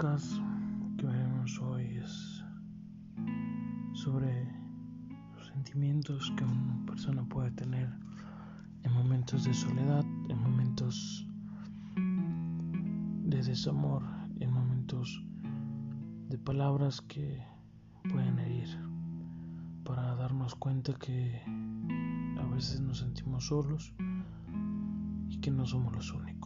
podcast que veremos hoy es sobre los sentimientos que una persona puede tener en momentos de soledad, en momentos de desamor, en momentos de palabras que pueden herir, para darnos cuenta que a veces nos sentimos solos y que no somos los únicos.